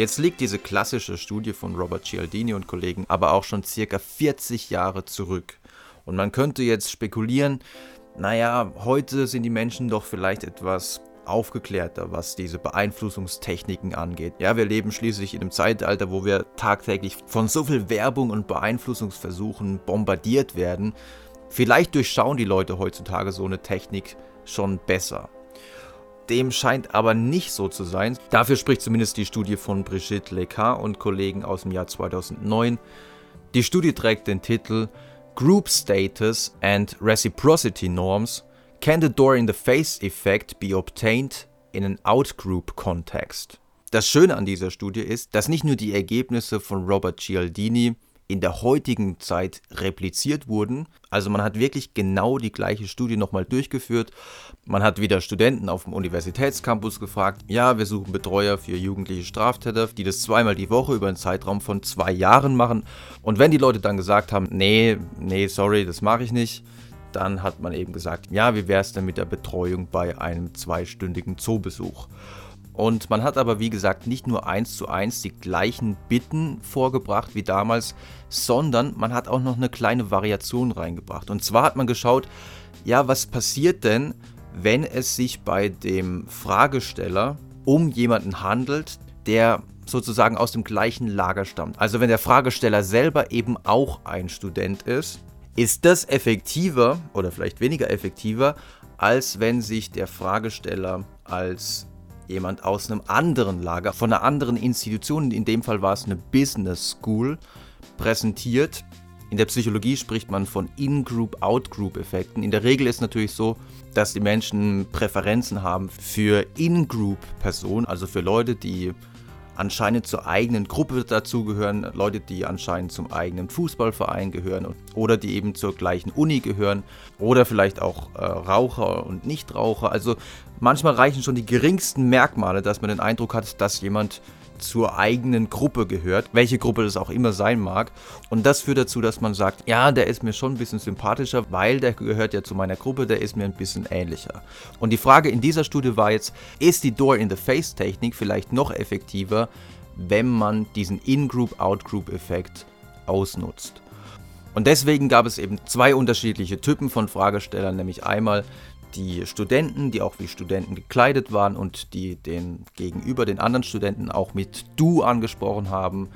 Jetzt liegt diese klassische Studie von Robert Cialdini und Kollegen aber auch schon circa 40 Jahre zurück. Und man könnte jetzt spekulieren, naja, heute sind die Menschen doch vielleicht etwas aufgeklärter, was diese Beeinflussungstechniken angeht. Ja, wir leben schließlich in einem Zeitalter, wo wir tagtäglich von so viel Werbung und Beeinflussungsversuchen bombardiert werden. Vielleicht durchschauen die Leute heutzutage so eine Technik schon besser. Dem scheint aber nicht so zu sein. Dafür spricht zumindest die Studie von Brigitte Lecar und Kollegen aus dem Jahr 2009. Die Studie trägt den Titel Group Status and Reciprocity Norms Can the door in the face effect be obtained in an outgroup context? Das Schöne an dieser Studie ist, dass nicht nur die Ergebnisse von Robert Cialdini in der heutigen Zeit repliziert wurden. Also man hat wirklich genau die gleiche Studie nochmal durchgeführt. Man hat wieder Studenten auf dem Universitätscampus gefragt, ja, wir suchen Betreuer für jugendliche Straftäter, die das zweimal die Woche über einen Zeitraum von zwei Jahren machen. Und wenn die Leute dann gesagt haben, nee, nee, sorry, das mache ich nicht, dann hat man eben gesagt, ja, wie wäre es denn mit der Betreuung bei einem zweistündigen Zoobesuch? Und man hat aber, wie gesagt, nicht nur eins zu eins die gleichen Bitten vorgebracht wie damals, sondern man hat auch noch eine kleine Variation reingebracht. Und zwar hat man geschaut, ja, was passiert denn, wenn es sich bei dem Fragesteller um jemanden handelt, der sozusagen aus dem gleichen Lager stammt. Also wenn der Fragesteller selber eben auch ein Student ist ist das effektiver oder vielleicht weniger effektiver, als wenn sich der Fragesteller als jemand aus einem anderen Lager, von einer anderen Institution, in dem Fall war es eine Business School, präsentiert. In der Psychologie spricht man von In-Group, Out-Group-Effekten. In der Regel ist es natürlich so, dass die Menschen Präferenzen haben für In-Group-Personen, also für Leute, die anscheinend zur eigenen Gruppe dazugehören, Leute, die anscheinend zum eigenen Fußballverein gehören oder die eben zur gleichen Uni gehören oder vielleicht auch äh, Raucher und Nichtraucher. Also manchmal reichen schon die geringsten Merkmale, dass man den Eindruck hat, dass jemand zur eigenen Gruppe gehört, welche Gruppe das auch immer sein mag. Und das führt dazu, dass man sagt, ja, der ist mir schon ein bisschen sympathischer, weil der gehört ja zu meiner Gruppe, der ist mir ein bisschen ähnlicher. Und die Frage in dieser Studie war jetzt, ist die Door-in-the-Face-Technik vielleicht noch effektiver, wenn man diesen In-Group-Out-Group-Effekt ausnutzt? Und deswegen gab es eben zwei unterschiedliche Typen von Fragestellern, nämlich einmal die Studenten, die auch wie Studenten gekleidet waren und die den gegenüber den anderen Studenten auch mit du angesprochen haben,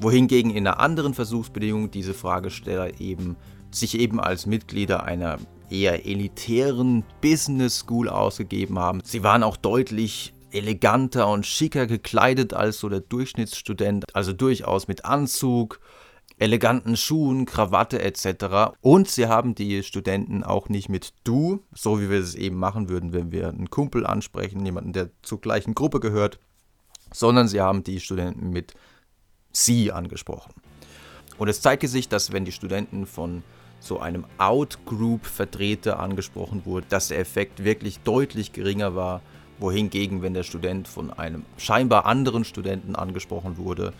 wohingegen in einer anderen Versuchsbedingung diese Fragesteller eben sich eben als Mitglieder einer eher elitären Business School ausgegeben haben. Sie waren auch deutlich eleganter und schicker gekleidet als so der Durchschnittsstudent, also durchaus mit Anzug, eleganten Schuhen, Krawatte etc. Und sie haben die Studenten auch nicht mit du, so wie wir es eben machen würden, wenn wir einen Kumpel ansprechen, jemanden, der zur gleichen Gruppe gehört, sondern sie haben die Studenten mit sie angesprochen. Und es zeigte sich, dass wenn die Studenten von so einem Out-Group-Vertreter angesprochen wurden, dass der Effekt wirklich deutlich geringer war, wohingegen, wenn der Student von einem scheinbar anderen Studenten angesprochen wurde,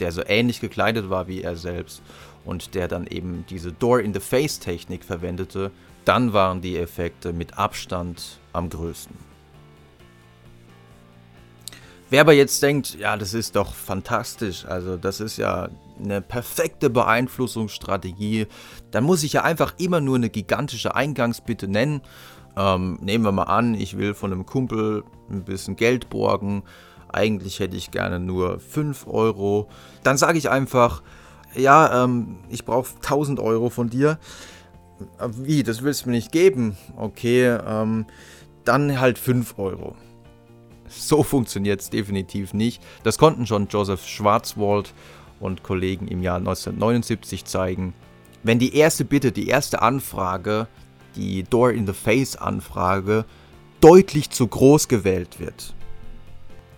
der so ähnlich gekleidet war wie er selbst und der dann eben diese Door-in-the-Face-Technik verwendete, dann waren die Effekte mit Abstand am größten. Wer aber jetzt denkt, ja, das ist doch fantastisch, also das ist ja eine perfekte Beeinflussungsstrategie, dann muss ich ja einfach immer nur eine gigantische Eingangsbitte nennen. Ähm, nehmen wir mal an, ich will von einem Kumpel ein bisschen Geld borgen eigentlich hätte ich gerne nur 5 Euro. Dann sage ich einfach, ja, ähm, ich brauche 1000 Euro von dir. Äh, wie, das willst du mir nicht geben? Okay, ähm, dann halt 5 Euro. So funktioniert es definitiv nicht. Das konnten schon Joseph Schwarzwald und Kollegen im Jahr 1979 zeigen. Wenn die erste Bitte, die erste Anfrage, die Door-in-the-Face-Anfrage, deutlich zu groß gewählt wird,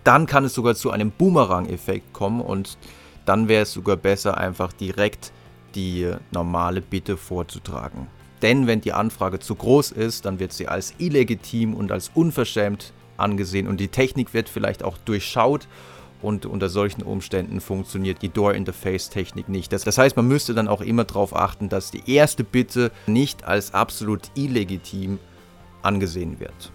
dann kann es sogar zu einem Boomerang-Effekt kommen und dann wäre es sogar besser, einfach direkt die normale Bitte vorzutragen. Denn wenn die Anfrage zu groß ist, dann wird sie als illegitim und als unverschämt angesehen und die Technik wird vielleicht auch durchschaut und unter solchen Umständen funktioniert die Door-Interface-Technik nicht. Das, das, heißt, man müsste dann auch immer darauf achten, dass die erste Bitte nicht als absolut illegitim angesehen wird.